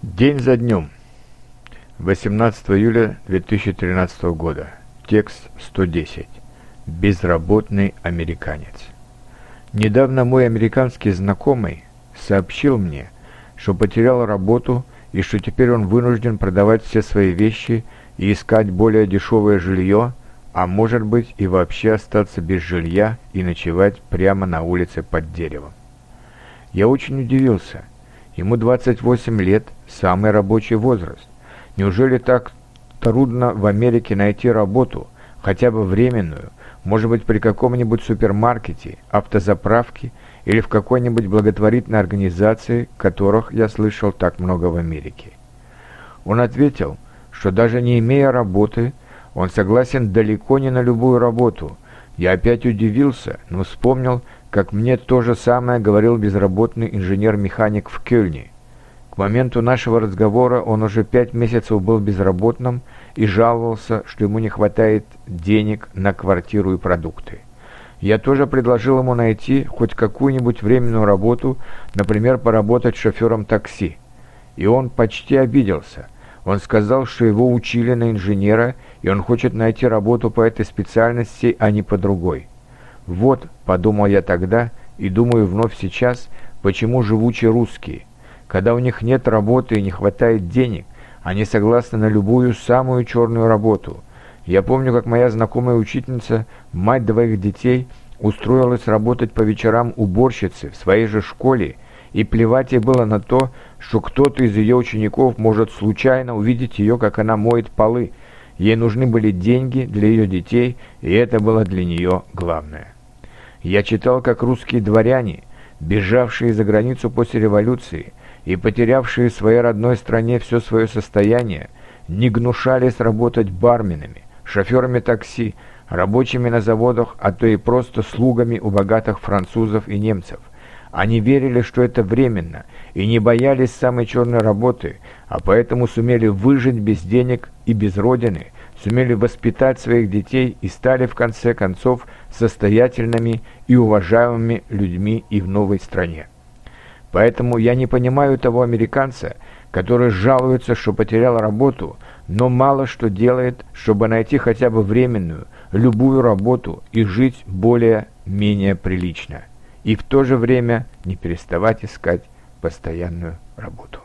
День за днем. 18 июля 2013 года. Текст 110. Безработный американец. Недавно мой американский знакомый сообщил мне, что потерял работу и что теперь он вынужден продавать все свои вещи и искать более дешевое жилье, а может быть и вообще остаться без жилья и ночевать прямо на улице под деревом. Я очень удивился – Ему 28 лет, самый рабочий возраст. Неужели так трудно в Америке найти работу, хотя бы временную, может быть при каком-нибудь супермаркете, автозаправке или в какой-нибудь благотворительной организации, которых я слышал так много в Америке? Он ответил, что даже не имея работы, он согласен далеко не на любую работу. Я опять удивился, но вспомнил, как мне то же самое говорил безработный инженер-механик в Кёльне. К моменту нашего разговора он уже пять месяцев был безработным и жаловался, что ему не хватает денег на квартиру и продукты. Я тоже предложил ему найти хоть какую-нибудь временную работу, например, поработать шофером такси. И он почти обиделся. Он сказал, что его учили на инженера, и он хочет найти работу по этой специальности, а не по другой. Вот, подумал я тогда, и думаю вновь сейчас, почему живучие русские. Когда у них нет работы и не хватает денег, они согласны на любую самую черную работу. Я помню, как моя знакомая учительница, мать двоих детей, устроилась работать по вечерам уборщицы в своей же школе, и плевать ей было на то, что кто-то из ее учеников может случайно увидеть ее, как она моет полы. Ей нужны были деньги для ее детей, и это было для нее главное. Я читал, как русские дворяне, бежавшие за границу после революции и потерявшие в своей родной стране все свое состояние, не гнушались работать барменами, шоферами такси, рабочими на заводах, а то и просто слугами у богатых французов и немцев. Они верили, что это временно, и не боялись самой черной работы, а поэтому сумели выжить без денег и без родины – сумели воспитать своих детей и стали в конце концов состоятельными и уважаемыми людьми и в новой стране. Поэтому я не понимаю того американца, который жалуется, что потерял работу, но мало что делает, чтобы найти хотя бы временную, любую работу и жить более-менее прилично, и в то же время не переставать искать постоянную работу.